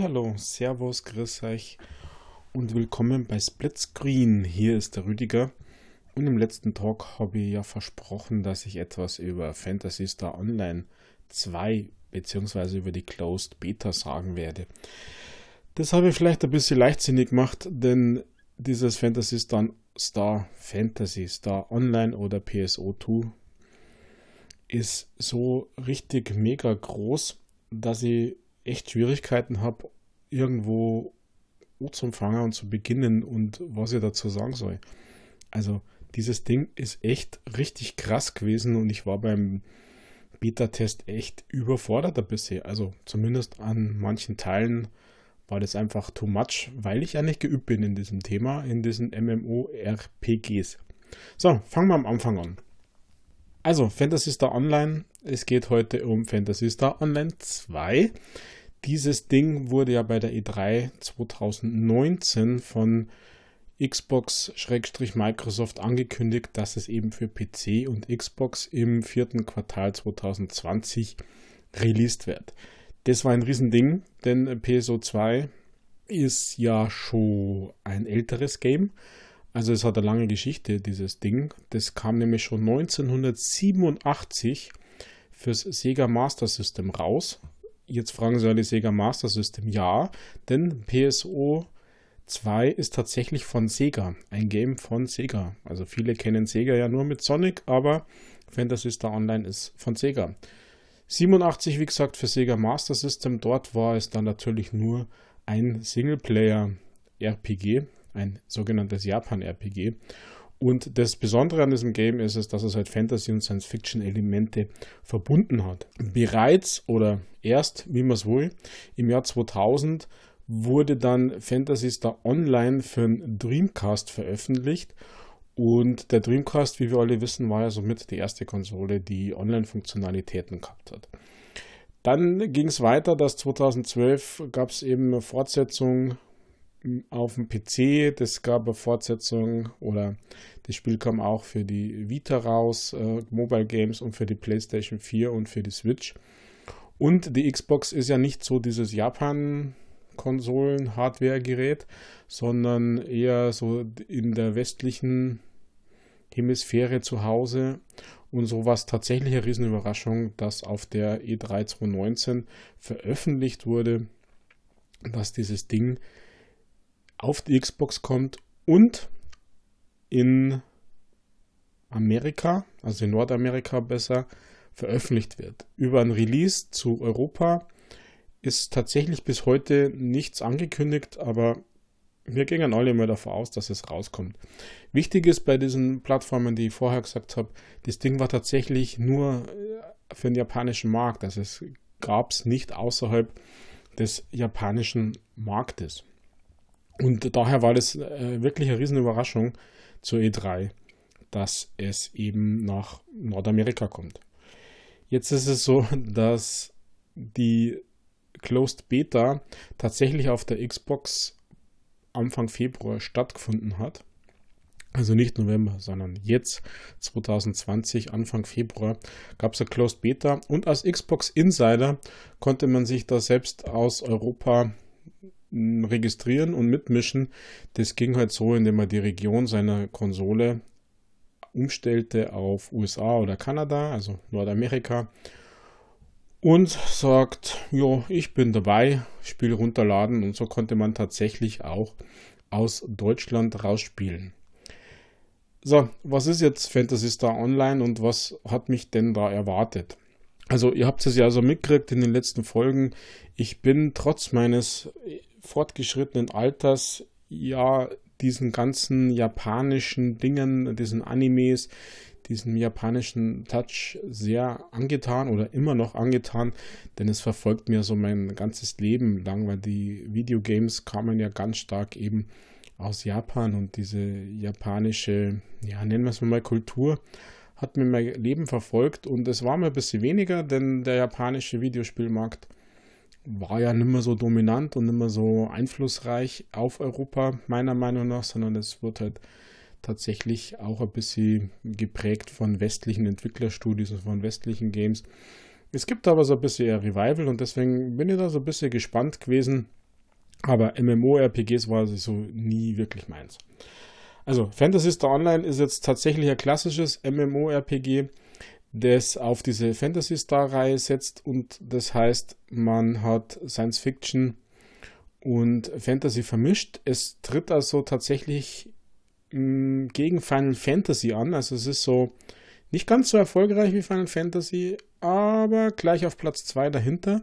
Hallo, Servus, grüß euch und willkommen bei Splitscreen. Hier ist der Rüdiger und im letzten Talk habe ich ja versprochen, dass ich etwas über Fantasy Star Online 2 bzw. über die Closed Beta sagen werde. Das habe ich vielleicht ein bisschen leichtsinnig gemacht, denn dieses Fantasy Star, Star Fantasy Star Online oder PSO2 ist so richtig mega groß, dass ich echt Schwierigkeiten habe, irgendwo zu fangen und zu beginnen und was ich dazu sagen soll. Also dieses Ding ist echt richtig krass gewesen und ich war beim Beta-Test echt überfordert ein bisschen. Also zumindest an manchen Teilen war das einfach too much, weil ich ja nicht geübt bin in diesem Thema, in diesen MMO-RPGs. So, fangen wir am Anfang an. Also, Fantasy Star Online. Es geht heute um Fantasy Star Online 2. Dieses Ding wurde ja bei der E3 2019 von Xbox-Microsoft angekündigt, dass es eben für PC und Xbox im vierten Quartal 2020 released wird. Das war ein Riesending, denn PSO 2 ist ja schon ein älteres Game. Also es hat eine lange Geschichte, dieses Ding. Das kam nämlich schon 1987 fürs Sega Master System raus. Jetzt fragen Sie alle Sega Master System. Ja, denn PSO 2 ist tatsächlich von Sega. Ein Game von Sega. Also viele kennen Sega ja nur mit Sonic, aber Fantasy Star Online ist von Sega. 87, wie gesagt, für Sega Master System. Dort war es dann natürlich nur ein Singleplayer-RPG, ein sogenanntes Japan-RPG. Und das Besondere an diesem Game ist es, dass es halt Fantasy- und Science-Fiction-Elemente verbunden hat. Bereits oder erst, wie man es wohl, im Jahr 2000 wurde dann Fantasy Star Online für den Dreamcast veröffentlicht. Und der Dreamcast, wie wir alle wissen, war ja somit die erste Konsole, die Online-Funktionalitäten gehabt hat. Dann ging es weiter, dass 2012 gab es eben eine Fortsetzung auf dem PC. Das gab eine Fortsetzung oder das Spiel kam auch für die Vita raus, äh, Mobile Games und für die PlayStation 4 und für die Switch. Und die Xbox ist ja nicht so dieses Japan-Konsolen-Hardware-Gerät, sondern eher so in der westlichen Hemisphäre zu Hause. Und so war es tatsächlich eine Riesenüberraschung, dass auf der E3 2019 veröffentlicht wurde, dass dieses Ding auf die Xbox kommt und in Amerika, also in Nordamerika besser, veröffentlicht wird. Über ein Release zu Europa ist tatsächlich bis heute nichts angekündigt, aber wir gehen alle mal davon aus, dass es rauskommt. Wichtig ist bei diesen Plattformen, die ich vorher gesagt habe, das Ding war tatsächlich nur für den japanischen Markt. Also es gab es nicht außerhalb des japanischen Marktes. Und daher war das äh, wirklich eine Riesenüberraschung zur E3, dass es eben nach Nordamerika kommt. Jetzt ist es so, dass die Closed Beta tatsächlich auf der Xbox Anfang Februar stattgefunden hat. Also nicht November, sondern jetzt 2020, Anfang Februar, gab es eine Closed Beta und als Xbox Insider konnte man sich da selbst aus Europa registrieren und mitmischen. Das ging halt so, indem man die Region seiner Konsole umstellte auf USA oder Kanada, also Nordamerika, und sagt, ja, ich bin dabei, Spiel runterladen und so konnte man tatsächlich auch aus Deutschland rausspielen. So, was ist jetzt Fantasy Star Online und was hat mich denn da erwartet? Also, ihr habt es ja so mitgekriegt in den letzten Folgen. Ich bin trotz meines fortgeschrittenen Alters ja diesen ganzen japanischen Dingen, diesen Animes, diesem japanischen Touch sehr angetan oder immer noch angetan, denn es verfolgt mir so mein ganzes Leben lang, weil die Videogames kamen ja ganz stark eben aus Japan und diese japanische, ja, nennen wir es mal Kultur, hat mir mein Leben verfolgt und es war mir ein bisschen weniger, denn der japanische Videospielmarkt war ja nicht mehr so dominant und nicht mehr so einflussreich auf Europa, meiner Meinung nach, sondern es wird halt tatsächlich auch ein bisschen geprägt von westlichen Entwicklerstudios und von westlichen Games. Es gibt aber so ein bisschen ein Revival und deswegen bin ich da so ein bisschen gespannt gewesen, Aber MMORPGs war so nie wirklich meins. Also Fantasy Star Online ist jetzt tatsächlich ein klassisches MMORPG, das auf diese Fantasy Star Reihe setzt und das heißt, man hat Science Fiction und Fantasy vermischt. Es tritt also tatsächlich mh, mm, gegen Final Fantasy an. Also es ist so nicht ganz so erfolgreich wie Final Fantasy, aber gleich auf Platz 2 dahinter.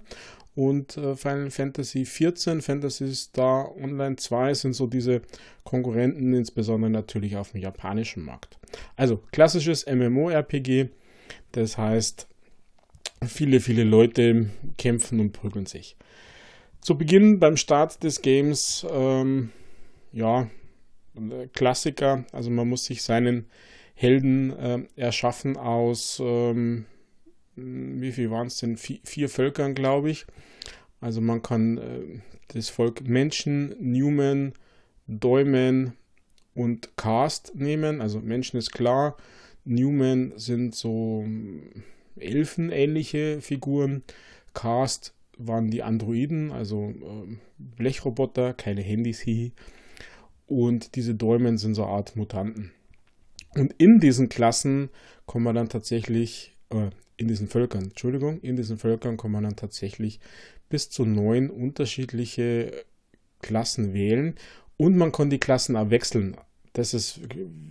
Und äh, Final Fantasy 14, Fantasy Star Online 2 sind so diese Konkurrenten, insbesondere natürlich auf dem japanischen Markt. Also klassisches MMORPG, das heißt, viele, viele Leute kämpfen und prügeln sich. Zu Beginn beim Start des Games, ähm, ja, Klassiker, also man muss sich seinen Helden äh, erschaffen aus, ähm, wie viel waren es denn? Vier, vier Völkern, glaube ich. Also man kann äh, das Volk Menschen, Newman, Däumen und Cast nehmen. Also Menschen ist klar, Newman sind so elfenähnliche Figuren. Cast waren die Androiden, also äh, Blechroboter, keine Handys, hihi. Und diese Däumen sind so eine Art Mutanten. Und in diesen Klassen kommen wir dann tatsächlich, äh, in diesen Völkern, Entschuldigung, in diesen Völkern kommen wir dann tatsächlich bis zu neun unterschiedliche Klassen wählen. Und man kann die Klassen auch wechseln. Das ist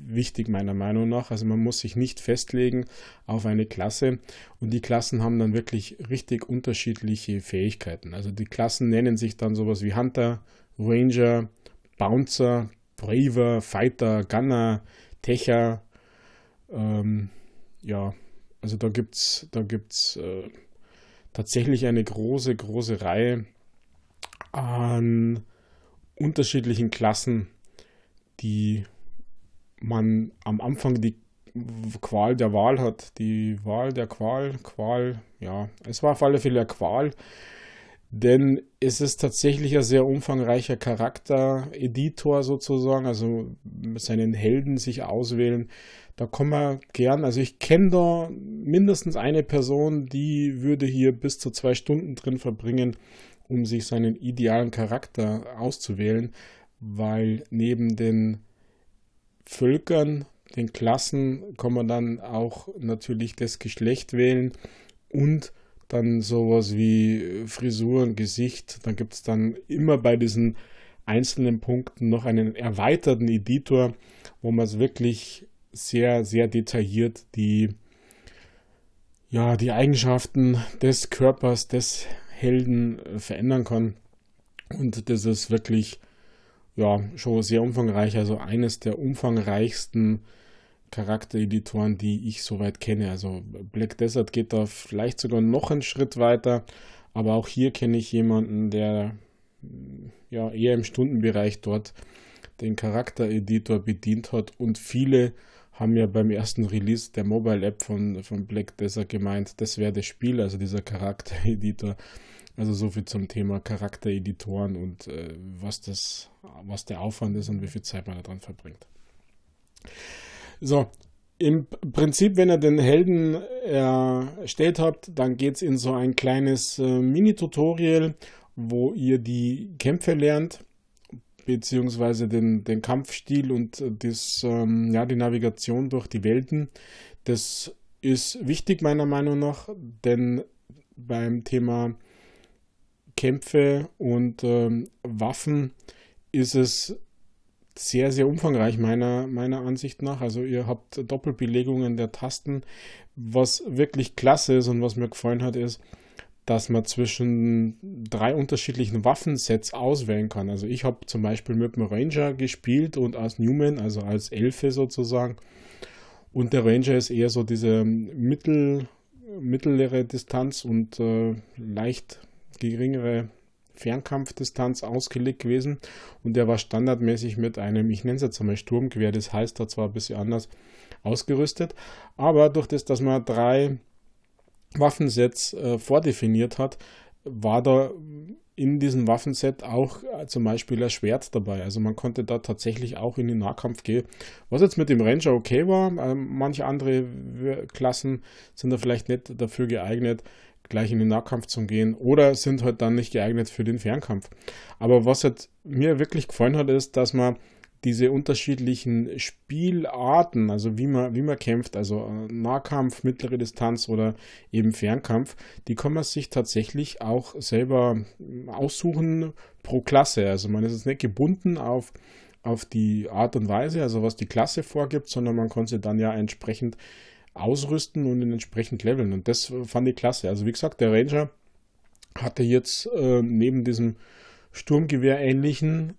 wichtig meiner Meinung nach. Also man muss sich nicht festlegen auf eine Klasse und die Klassen haben dann wirklich richtig unterschiedliche Fähigkeiten. Also die Klassen nennen sich dann sowas wie Hunter, Ranger, Bouncer, Braver, Fighter, Gunner, Techer. Ähm, ja, also da gibt es da gibt's, äh, tatsächlich eine große, große Reihe an unterschiedlichen Klassen, die man am Anfang die Qual der Wahl hat. Die Wahl der Qual, Qual, ja, es war auf alle Fälle eine Qual, denn es ist tatsächlich ein sehr umfangreicher Charakter-Editor sozusagen, also seinen Helden sich auswählen. Da kommen wir gern, also ich kenne da mindestens eine Person, die würde hier bis zu zwei Stunden drin verbringen, um sich seinen idealen Charakter auszuwählen, weil neben den Völkern, den Klassen, kann man dann auch natürlich das Geschlecht wählen und dann sowas wie Frisur und Gesicht. Dann gibt es dann immer bei diesen einzelnen Punkten noch einen erweiterten Editor, wo man es wirklich sehr, sehr detailliert die, ja, die Eigenschaften des Körpers des Helden äh, verändern kann. Und das ist wirklich ja, schon sehr umfangreich, also eines der umfangreichsten Charaktereditoren, die ich soweit kenne. Also Black Desert geht da vielleicht sogar noch einen Schritt weiter, aber auch hier kenne ich jemanden, der ja eher im Stundenbereich dort den Charaktereditor bedient hat und viele haben ja beim ersten Release der Mobile App von, von Black Desert gemeint, das wäre das Spiel, also dieser Charaktereditor. Also so viel zum Thema Charaktereditoren und äh, was das, was der Aufwand ist und wie viel Zeit man daran verbringt. So, im Prinzip, wenn ihr den Helden erstellt habt, dann geht es in so ein kleines äh, Mini-Tutorial, wo ihr die Kämpfe lernt, beziehungsweise den, den Kampfstil und das, ähm, ja, die Navigation durch die Welten. Das ist wichtig meiner Meinung nach, denn beim Thema Kämpfe und ähm, Waffen ist es sehr, sehr umfangreich meiner, meiner Ansicht nach. Also ihr habt Doppelbelegungen der Tasten. Was wirklich klasse ist und was mir gefallen hat, ist, dass man zwischen drei unterschiedlichen Waffensets auswählen kann. Also ich habe zum Beispiel mit dem Ranger gespielt und als Newman, also als Elfe sozusagen. Und der Ranger ist eher so diese mittel, mittlere Distanz und äh, leicht geringere Fernkampfdistanz ausgelegt gewesen und der war standardmäßig mit einem, ich nenne es jetzt einmal Sturmgewehr, das heißt da zwar ein bisschen anders ausgerüstet, aber durch das, dass man drei Waffensets äh, vordefiniert hat, war da in diesem Waffenset auch äh, zum Beispiel ein Schwert dabei. Also man konnte da tatsächlich auch in den Nahkampf gehen. Was jetzt mit dem Ranger okay war, äh, manche andere Klassen sind da vielleicht nicht dafür geeignet gleich in den Nahkampf zu gehen oder sind halt dann nicht geeignet für den Fernkampf. Aber was halt mir wirklich gefallen hat, ist, dass man diese unterschiedlichen Spielarten, also wie man, wie man kämpft, also äh, Nahkampf, mittlere Distanz oder eben Fernkampf, die kann man sich tatsächlich auch selber aussuchen pro Klasse. Also man ist jetzt nicht gebunden auf, auf die Art und Weise, also was die Klasse vorgibt, sondern man kann sie dann ja entsprechend ausrüsten und entsprechend leveln. Und das fand ich klasse. Also wie gesagt, der Ranger hatte jetzt äh, neben diesem Sturmgewehr-ähnlichen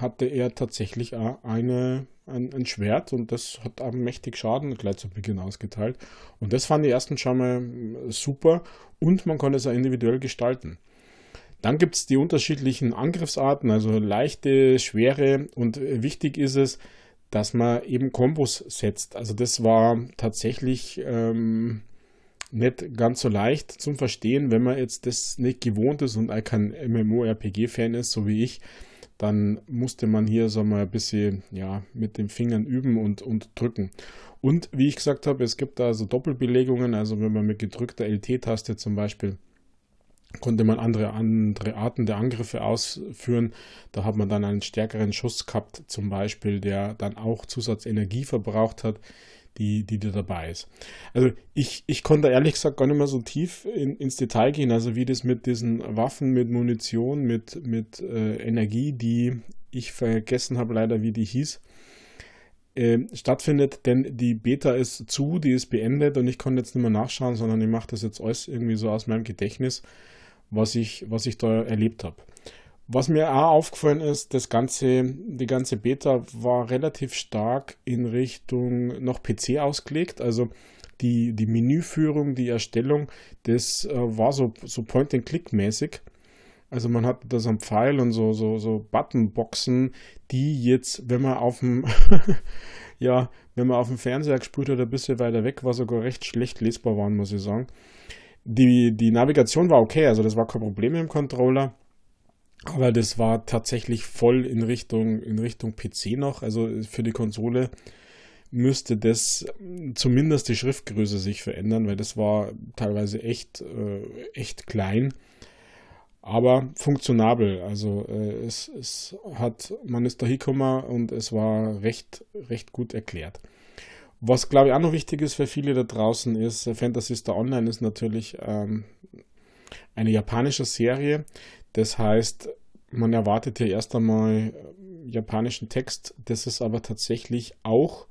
hatte er tatsächlich eine, ein, ein, Schwert und das hat mächtig Schaden gleich zu Beginn ausgeteilt. Und das fand die ersten schon mal super und man konnte es auch individuell gestalten. Dann gibt es die unterschiedlichen Angriffsarten, also leichte, schwere und wichtig ist es, dass man eben Kombos setzt. Also das war tatsächlich ähm, nicht ganz so leicht zum Verstehen, wenn man jetzt das nicht gewohnt ist und kein MMORPG-Fan ist, so wie ich, dann musste man hier so mal ein bisschen ja, mit den Fingern üben und, und drücken. Und wie ich gesagt habe, es gibt da so Doppelbelegungen, also wenn man mit gedrückter LT-Taste zum Beispiel konnte man andere, andere Arten der Angriffe ausführen. Da hat man dann einen stärkeren Schuss gehabt, zum Beispiel, der dann auch Zusatzenergie verbraucht hat, die, die da dabei ist. Also ich, ich konnte ehrlich gesagt gar nicht mehr so tief in, ins Detail gehen, also wie das mit diesen Waffen, mit Munition, mit, mit äh, Energie, die ich vergessen habe leider, wie die hieß, äh, stattfindet, denn die Beta ist zu, die ist beendet und ich konnte jetzt nicht mehr nachschauen, sondern ich mache das jetzt alles irgendwie so aus meinem Gedächtnis was ich, was ich da erlebt habe. Was mir auch aufgefallen ist, das ganze, die ganze Beta war relativ stark in Richtung noch PC ausgelegt. Also die, die Menüführung, die Erstellung, das äh, war so, so Point-and-Click-mäßig. Also man hat da so einen Pfeil und so, so, so Buttonboxen, die jetzt, wenn man auf dem, ja, wenn man auf dem Fernseher gespielt hat, ein bisschen weiter weg war, sogar recht schlecht lesbar waren, muss ich sagen. Die, die Navigation war okay, also das war kein Problem im Controller. Aber das war tatsächlich voll in Richtung, in Richtung PC noch. Also für die Konsole müsste das zumindest die Schriftgröße sich verändern, weil das war teilweise echt, äh, echt klein. Aber funktionabel. Also äh, es, es hat, man ist da hingekommen und es war recht, recht gut erklärt. Was glaube ich auch noch wichtig ist für viele da draußen ist, äh, Fantasy Star Online ist natürlich ähm, eine japanische Serie. Das heißt, man erwartet ja erst einmal äh, japanischen Text. Das ist aber tatsächlich auch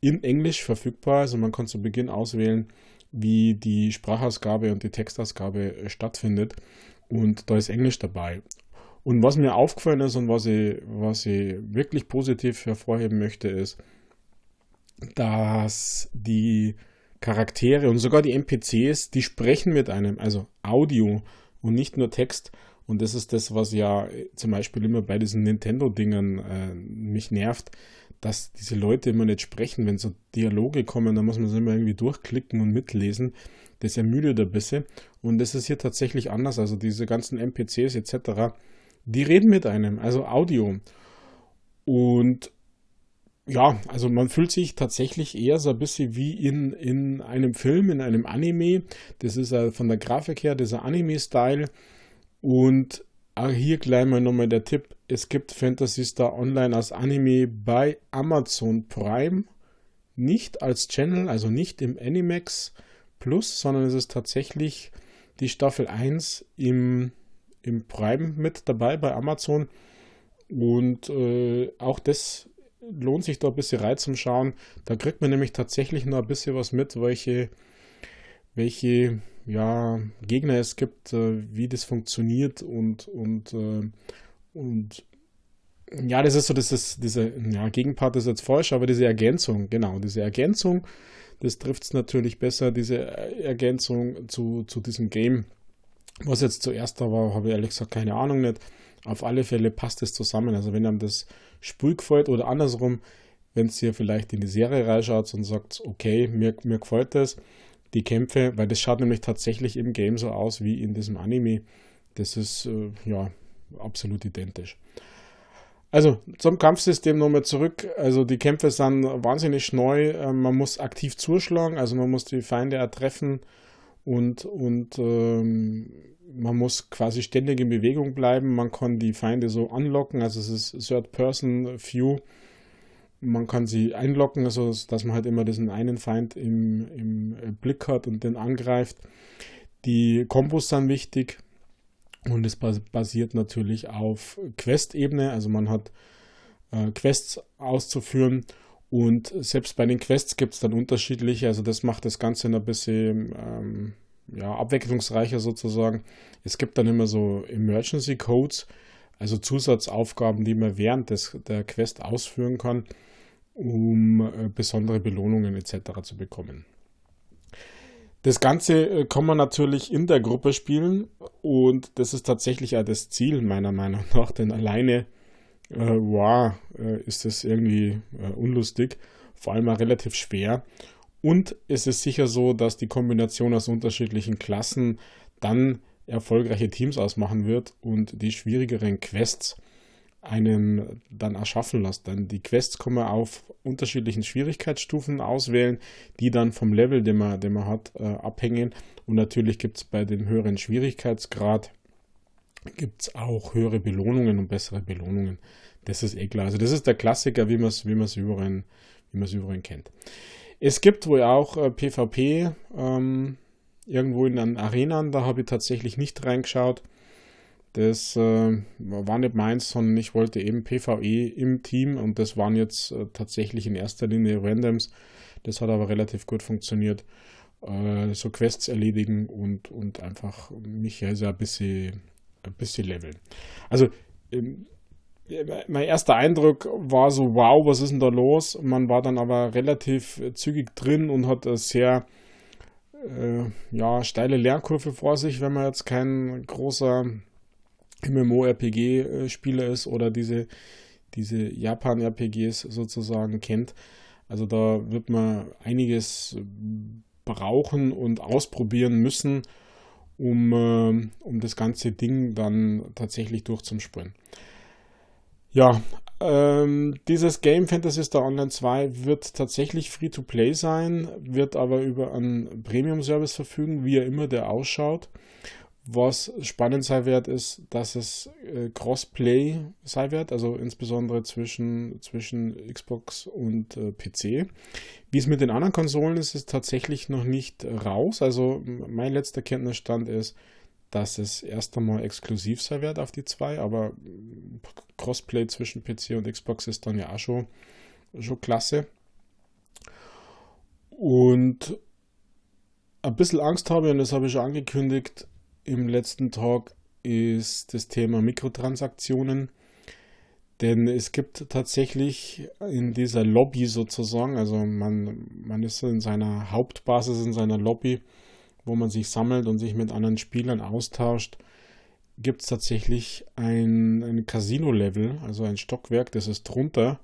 in Englisch verfügbar. Also man kann zu Beginn auswählen, wie die Sprachausgabe und die Textausgabe äh, stattfindet. Und da ist Englisch dabei. Und was mir aufgefallen ist und was ich, was ich wirklich positiv hervorheben möchte, ist, dass die Charaktere und sogar die NPCs, die sprechen mit einem, also Audio und nicht nur Text. Und das ist das, was ja zum Beispiel immer bei diesen Nintendo-Dingern äh, mich nervt, dass diese Leute immer nicht sprechen. Wenn so Dialoge kommen, dann muss man sie immer irgendwie durchklicken und mitlesen. Das ermüdet ein bisschen. Und das ist hier tatsächlich anders. Also diese ganzen NPCs etc., die reden mit einem, also Audio. Und ja, also man fühlt sich tatsächlich eher so ein bisschen wie in, in einem Film, in einem Anime. Das ist von der Grafik her dieser Anime-Style. Und auch hier gleich mal nochmal der Tipp: Es gibt Fantasy Star Online als Anime bei Amazon Prime. Nicht als Channel, also nicht im Animax Plus, sondern es ist tatsächlich die Staffel 1 im, im Prime mit dabei bei Amazon. Und äh, auch das lohnt sich da ein bisschen rein zum Schauen. Da kriegt man nämlich tatsächlich noch ein bisschen was mit, welche, welche ja, Gegner es gibt, äh, wie das funktioniert und, und, äh, und ja, das ist so, das ist diese, ja, Gegenpart ist jetzt falsch, aber diese Ergänzung, genau, diese Ergänzung, das trifft es natürlich besser, diese Ergänzung zu, zu diesem Game. Was jetzt zuerst da war, habe ich ehrlich gesagt keine Ahnung nicht. Auf alle Fälle passt es zusammen. Also wenn einem das Spiel gefällt oder andersrum, wenn es ihr vielleicht in die Serie reinschaut und sagt, okay, mir, mir gefällt das, die Kämpfe, weil das schaut nämlich tatsächlich im Game so aus wie in diesem Anime. Das ist äh, ja absolut identisch. Also zum Kampfsystem nochmal zurück. Also die Kämpfe sind wahnsinnig neu. Äh, man muss aktiv zuschlagen, also man muss die Feinde ertreffen und, und ähm, man muss quasi ständig in Bewegung bleiben. Man kann die Feinde so anlocken, also es ist Third-Person-View. Man kann sie einlocken, also dass man halt immer diesen einen Feind im, im Blick hat und den angreift. Die Kombos sind wichtig und es basiert natürlich auf Quest-Ebene, also man hat äh, Quests auszuführen und selbst bei den Quests gibt es dann unterschiedliche, also das macht das Ganze ein bisschen ähm, ja, abwechslungsreicher sozusagen. Es gibt dann immer so Emergency Codes, also Zusatzaufgaben, die man während des, der Quest ausführen kann, um äh, besondere Belohnungen etc. zu bekommen. Das Ganze äh, kann man natürlich in der Gruppe spielen und das ist tatsächlich auch das Ziel meiner Meinung nach, denn alleine, äh, wow, äh, ist das irgendwie äh, unlustig, vor allem auch relativ schwer und es ist sicher so, dass die Kombination aus unterschiedlichen Klassen dann erfolgreiche Teams ausmachen wird und die schwierigeren Quests einen dann erschaffen lässt. Denn die Quests kann man auf unterschiedlichen Schwierigkeitsstufen auswählen, die dann vom Level, den man, den man hat, äh, abhängen. Und natürlich gibt es bei dem höheren Schwierigkeitsgrad gibt's auch höhere Belohnungen und bessere Belohnungen. Das ist eh klar. Also das ist der Klassiker, wie man es wie überall, überall kennt. Es gibt wohl auch äh, PvP ähm, irgendwo in den Arenen, da habe ich tatsächlich nicht reingeschaut. Das äh, war nicht meins, sondern ich wollte eben PvE im Team und das waren jetzt äh, tatsächlich in erster Linie Randoms. Das hat aber relativ gut funktioniert. Äh, so Quests erledigen und, und einfach mich also ein bisschen, ein bisschen leveln. Also ähm, mein erster Eindruck war so, wow, was ist denn da los? Man war dann aber relativ zügig drin und hat eine sehr äh, ja, steile Lernkurve vor sich, wenn man jetzt kein großer MMO-RPG-Spieler ist oder diese, diese Japan-RPGs sozusagen kennt. Also da wird man einiges brauchen und ausprobieren müssen, um, äh, um das ganze Ding dann tatsächlich durchzuspringen. Ja, ähm, dieses Game Fantasy Star Online 2 wird tatsächlich Free-to-Play sein, wird aber über einen Premium-Service verfügen, wie er immer der ausschaut. Was spannend sein wird, ist, dass es äh, Crossplay sein wird, also insbesondere zwischen, zwischen Xbox und äh, PC. Wie es mit den anderen Konsolen ist, ist tatsächlich noch nicht raus. Also mein letzter Kenntnisstand ist, dass es erst einmal exklusiv sein wird auf die zwei, aber Crossplay zwischen PC und Xbox ist dann ja auch schon, schon klasse. Und ein bisschen Angst habe, und das habe ich schon angekündigt im letzten Talk, ist das Thema Mikrotransaktionen. Denn es gibt tatsächlich in dieser Lobby sozusagen, also man, man ist in seiner Hauptbasis, in seiner Lobby, wo man sich sammelt und sich mit anderen Spielern austauscht, gibt es tatsächlich ein, ein Casino-Level, also ein Stockwerk, das ist drunter.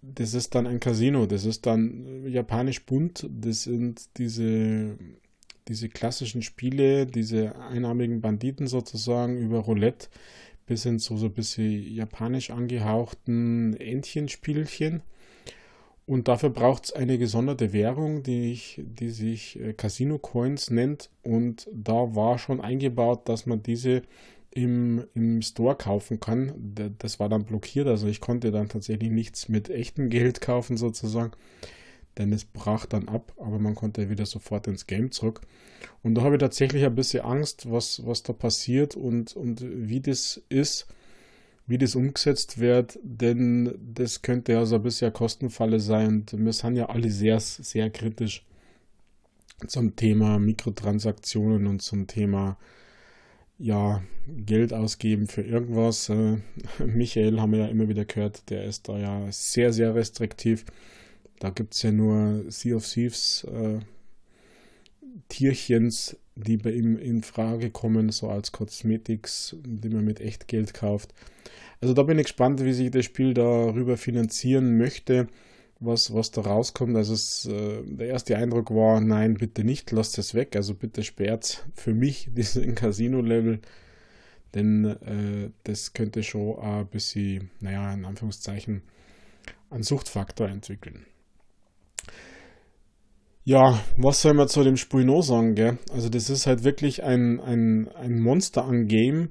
Das ist dann ein Casino, das ist dann japanisch bunt, das sind diese, diese klassischen Spiele, diese einarmigen Banditen sozusagen über Roulette bis hin zu so ein bisschen japanisch angehauchten Entchenspielchen. Und dafür braucht es eine gesonderte Währung, die, ich, die sich äh, Casino Coins nennt. Und da war schon eingebaut, dass man diese im, im Store kaufen kann. Das war dann blockiert, also ich konnte dann tatsächlich nichts mit echtem Geld kaufen sozusagen, denn es brach dann ab, aber man konnte wieder sofort ins Game zurück. Und da habe ich tatsächlich ein bisschen Angst, was, was da passiert und, und wie das ist wie das umgesetzt wird, denn das könnte ja so ein bisschen Kostenfalle sein und wir sind ja alle sehr, sehr kritisch zum Thema Mikrotransaktionen und zum Thema ja, Geld ausgeben für irgendwas. Äh, Michael haben wir ja immer wieder gehört, der ist da ja sehr, sehr restriktiv. Da gibt es ja nur Sea of Thieves äh, Tierchens, die bei ihm in Frage kommen, so als Kosmetiks, die man mit Echtgeld kauft. Also da bin ich gespannt, wie sich das Spiel darüber finanzieren möchte, was, was da rauskommt. Also es, äh, der erste Eindruck war, nein, bitte nicht, lasst es weg. Also bitte sperrt für mich diesen Casino-Level, denn äh, das könnte schon ein bisschen, naja, in Anführungszeichen, einen Suchtfaktor entwickeln. Ja, was soll man zu dem Spiel noch sagen, gell? Also das ist halt wirklich ein, ein, ein Monster an Game.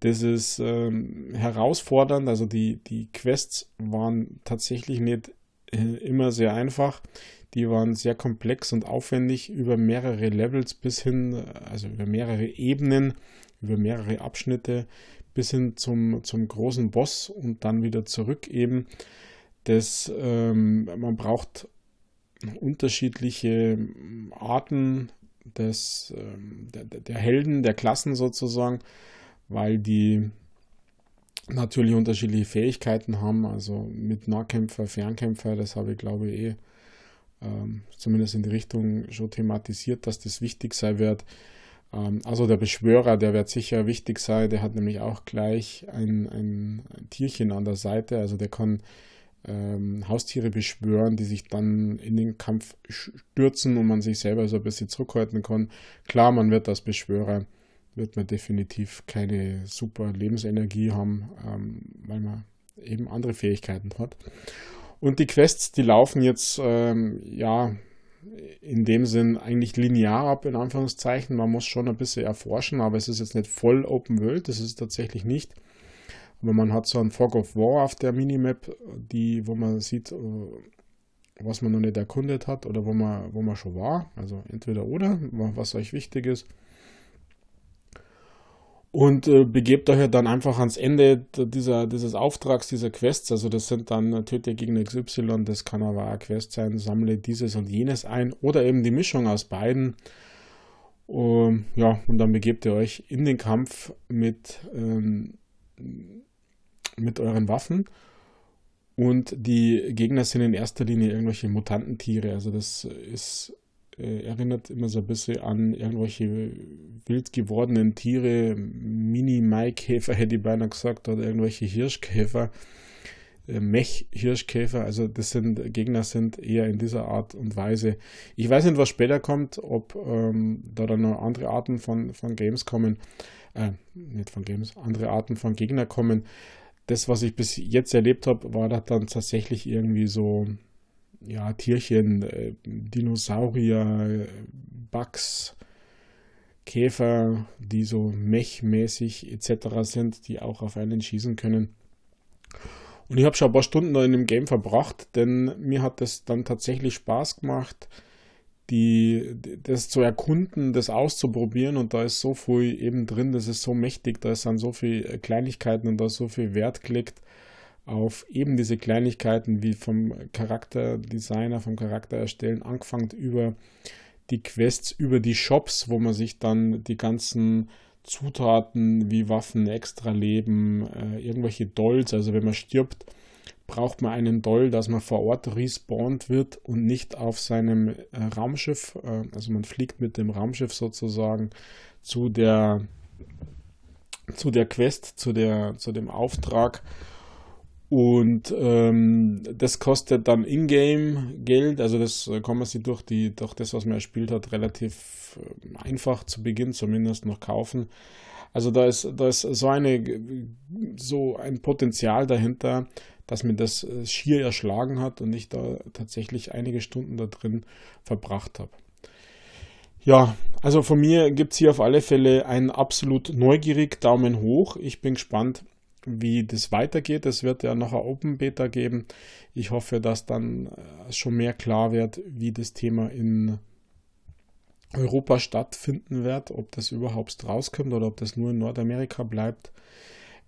Das ist ähm, herausfordernd. Also die, die Quests waren tatsächlich nicht äh, immer sehr einfach. Die waren sehr komplex und aufwendig über mehrere Levels bis hin, also über mehrere Ebenen, über mehrere Abschnitte bis hin zum, zum großen Boss und dann wieder zurück eben. Das, ähm, man braucht unterschiedliche Arten des, ähm, der, der Helden, der Klassen sozusagen, weil die natürlich unterschiedliche Fähigkeiten haben. Also mit Nahkämpfer, Fernkämpfer, das habe ich glaube ich eh ähm, zumindest in die Richtung schon thematisiert, dass das wichtig sein wird. Ähm, also der Beschwörer, der wird sicher wichtig sein. Der hat nämlich auch gleich ein, ein, ein Tierchen an der Seite. Also der kann ähm, Haustiere beschwören, die sich dann in den Kampf stürzen und man sich selber so ein bisschen zurückhalten kann. Klar, man wird als Beschwörer, wird man definitiv keine super Lebensenergie haben, ähm, weil man eben andere Fähigkeiten hat. Und die Quests, die laufen jetzt, ähm, ja, in dem Sinn eigentlich linear ab, in Anführungszeichen. Man muss schon ein bisschen erforschen, aber es ist jetzt nicht voll Open World, das ist es tatsächlich nicht. Aber man hat so ein Fog of War auf der Minimap, die, wo man sieht, äh, was man noch nicht erkundet hat oder wo man, wo man schon war. Also entweder oder, was euch wichtig ist. Und äh, begebt euch dann einfach ans Ende dieser, dieses Auftrags, dieser Quests. Also das sind dann töte Gegner XY, das kann aber eine Quest sein, sammle dieses und jenes ein. Oder eben die Mischung aus beiden. Um, ja, und dann begebt ihr euch in den Kampf mit ähm, mit euren Waffen. Und die Gegner sind in erster Linie irgendwelche Mutantentiere. Also das ist, äh, erinnert immer so ein bisschen an irgendwelche wild gewordenen Tiere, Mini-Maikäfer hätte ich beinahe gesagt, oder irgendwelche Hirschkäfer, äh, Mech-Hirschkäfer. Also das sind Gegner sind eher in dieser Art und Weise. Ich weiß nicht, was später kommt, ob ähm, da dann noch andere Arten von, von Games kommen. Äh, nicht von Games, andere Arten von Gegner kommen das, was ich bis jetzt erlebt habe, war das dann tatsächlich irgendwie so, ja, Tierchen, äh, Dinosaurier, Bugs, Käfer, die so mechmäßig etc. sind, die auch auf einen schießen können. Und ich habe schon ein paar Stunden da in dem Game verbracht, denn mir hat das dann tatsächlich Spaß gemacht, die, das zu erkunden, das auszuprobieren. Und da ist so viel eben drin, das ist so mächtig, da dann so viel Kleinigkeiten und da ist so viel Wert gelegt auf eben diese Kleinigkeiten wie vom Charakterdesigner, vom Charakter erstellen, angefangen über die Quests, über die Shops, wo man sich dann die ganzen Zutaten wie Waffen, extra Leben, äh, irgendwelche Dolls, also wenn man stirbt, braucht man einen Doll, dass man vor Ort respawnt wird und nicht auf seinem äh, Raumschiff. Äh, also man fliegt mit dem Raumschiff sozusagen zu der zu der Quest, zu der zu dem Auftrag. Und ähm, das kostet dann Ingame Geld, also das äh, kann man sich durch die, durch das, was man erspielt hat, relativ äh, einfach zu Beginn zumindest noch kaufen. Also da ist, da ist so eine so ein Potenzial dahinter, dass mir das äh, schier erschlagen hat und ich da tatsächlich einige Stunden da drin verbracht habe. Ja, also von mir gibt es hier auf alle Fälle einen absolut neugierig Daumen hoch. Ich bin gespannt, wie das weitergeht. Es wird ja noch eine Open Beta geben. Ich hoffe, dass dann äh, schon mehr klar wird, wie das Thema in Europa stattfinden wird, ob das überhaupt rauskommt oder ob das nur in Nordamerika bleibt.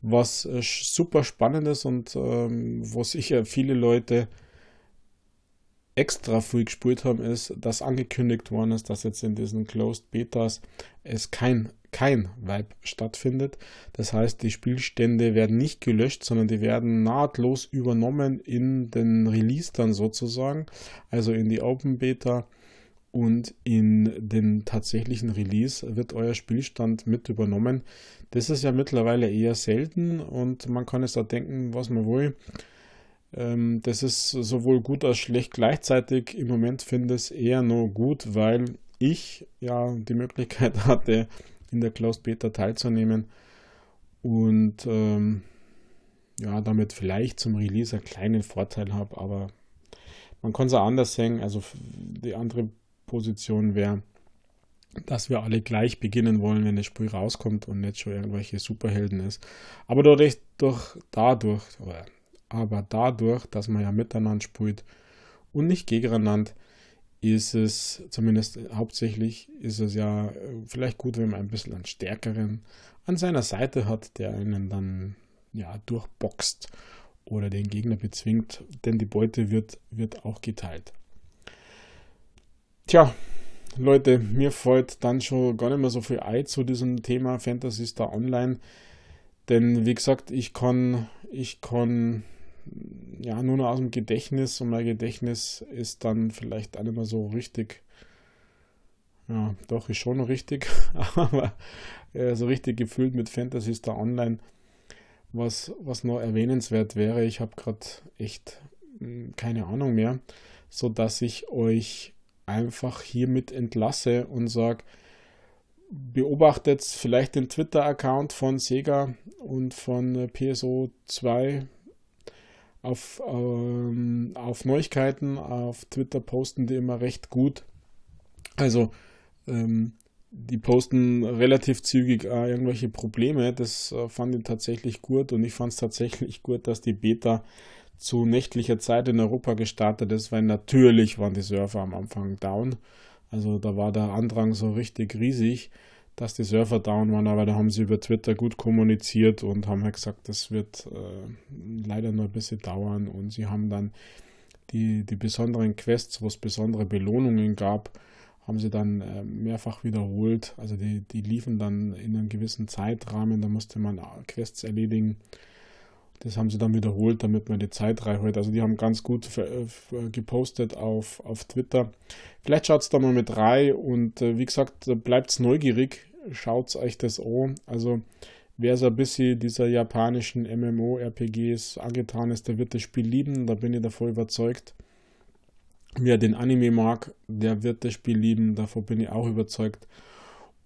Was äh, super spannend ist und ähm, wo sicher viele Leute extra früh gespielt haben, ist, dass angekündigt worden ist, dass jetzt in diesen Closed Betas es kein, kein Vibe stattfindet. Das heißt, die Spielstände werden nicht gelöscht, sondern die werden nahtlos übernommen in den Release dann sozusagen, also in die Open Beta und in den tatsächlichen Release wird euer Spielstand mit übernommen. Das ist ja mittlerweile eher selten und man kann es da denken, was man will. Ähm, das ist sowohl gut als schlecht gleichzeitig. Im Moment finde ich es eher nur gut, weil ich ja die Möglichkeit hatte, in der Closed Beta teilzunehmen und ähm, ja, damit vielleicht zum Release einen kleinen Vorteil habe, aber man kann es auch anders sehen. Also die andere Position wäre, dass wir alle gleich beginnen wollen, wenn das Spiel rauskommt und nicht schon irgendwelche Superhelden ist. Aber dadurch, durch, dadurch, aber dadurch, dass man ja miteinander spielt und nicht gegeneinander, ist es zumindest hauptsächlich ist es ja vielleicht gut, wenn man ein bisschen einen stärkeren an seiner Seite hat, der einen dann ja durchboxt oder den Gegner bezwingt, denn die Beute wird, wird auch geteilt. Tja, Leute, mir fällt dann schon gar nicht mehr so viel ein zu diesem Thema Fantasy Star Online. Denn wie gesagt, ich kann, ich kann ja nur noch aus dem Gedächtnis und mein Gedächtnis ist dann vielleicht auch nicht mehr so richtig. Ja, doch, ist schon noch richtig, aber äh, so richtig gefüllt mit Fantasy Star Online. Was, was noch erwähnenswert wäre, ich habe gerade echt hm, keine Ahnung mehr, sodass ich euch einfach hiermit entlasse und sage, beobachtet vielleicht den Twitter-Account von Sega und von äh, PSO 2 auf, ähm, auf Neuigkeiten. Auf Twitter posten die immer recht gut. Also ähm, die posten relativ zügig äh, irgendwelche Probleme. Das äh, fand ich tatsächlich gut und ich fand es tatsächlich gut, dass die Beta zu nächtlicher Zeit in Europa gestartet ist, weil natürlich waren die Surfer am Anfang down. Also da war der Andrang so richtig riesig, dass die Surfer down waren, aber da haben sie über Twitter gut kommuniziert und haben halt gesagt, das wird äh, leider nur ein bisschen dauern und sie haben dann die, die besonderen Quests, wo es besondere Belohnungen gab, haben sie dann äh, mehrfach wiederholt. Also die, die liefen dann in einem gewissen Zeitrahmen, da musste man Quests erledigen das haben sie dann wiederholt, damit man die Zeit reinholt. Also die haben ganz gut äh, gepostet auf, auf Twitter. Vielleicht schaut es da mal mit rein und äh, wie gesagt, bleibt neugierig, schaut euch das an. Also wer so ein bisschen dieser japanischen MMO-RPGs angetan ist, der wird das Spiel lieben, da bin ich davon überzeugt. Wer den Anime mag, der wird das Spiel lieben, davon bin ich auch überzeugt.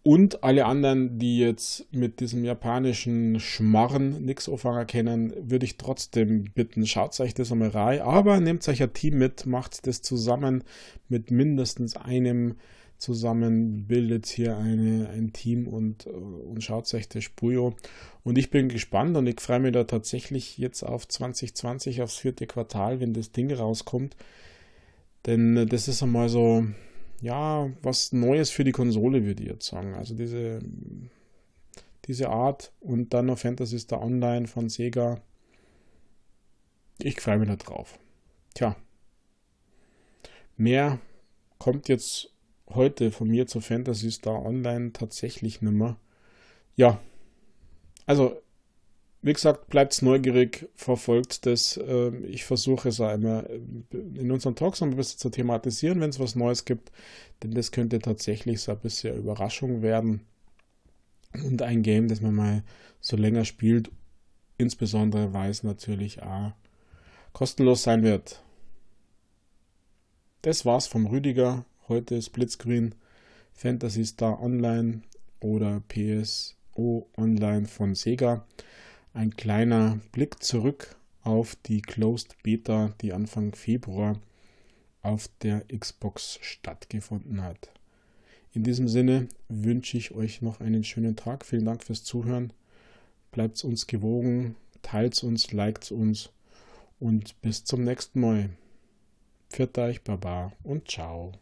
Und alle anderen, die jetzt mit diesem japanischen Schmarren nichts Anfangen kennen, würde ich trotzdem bitten, schaut euch das einmal rein. Aber nehmt euch ein Team mit, macht das zusammen mit mindestens einem zusammen, bildet hier eine, ein Team und, und schaut euch das Spiel Und ich bin gespannt und ich freue mich da tatsächlich jetzt auf 2020, aufs vierte Quartal, wenn das Ding rauskommt. Denn das ist einmal so, ja, was Neues für die Konsole, würde ich jetzt sagen. Also diese, diese Art und dann noch Fantasy Star Online von Sega. Ich freue mich da drauf. Tja. Mehr kommt jetzt heute von mir zu Fantasy Star Online tatsächlich nimmer. Ja. Also wie gesagt, bleibt neugierig, verfolgt das. Ähm, ich versuche es einmal äh, in unseren Talks ein bisschen zu thematisieren, wenn es was Neues gibt, denn das könnte tatsächlich so ein bisschen Überraschung werden. Und ein Game, das man mal so länger spielt, insbesondere weil es natürlich auch kostenlos sein wird. Das war's vom Rüdiger. Heute Splitscreen Fantasy Star Online oder PSO Online von Sega ein kleiner Blick zurück auf die Closed Beta, die Anfang Februar auf der Xbox stattgefunden hat. In diesem Sinne wünsche ich euch noch einen schönen Tag. Vielen Dank fürs Zuhören. Bleibt uns gewogen, teilt uns, liked uns und bis zum nächsten Mal. Pfiat euch, Baba und ciao.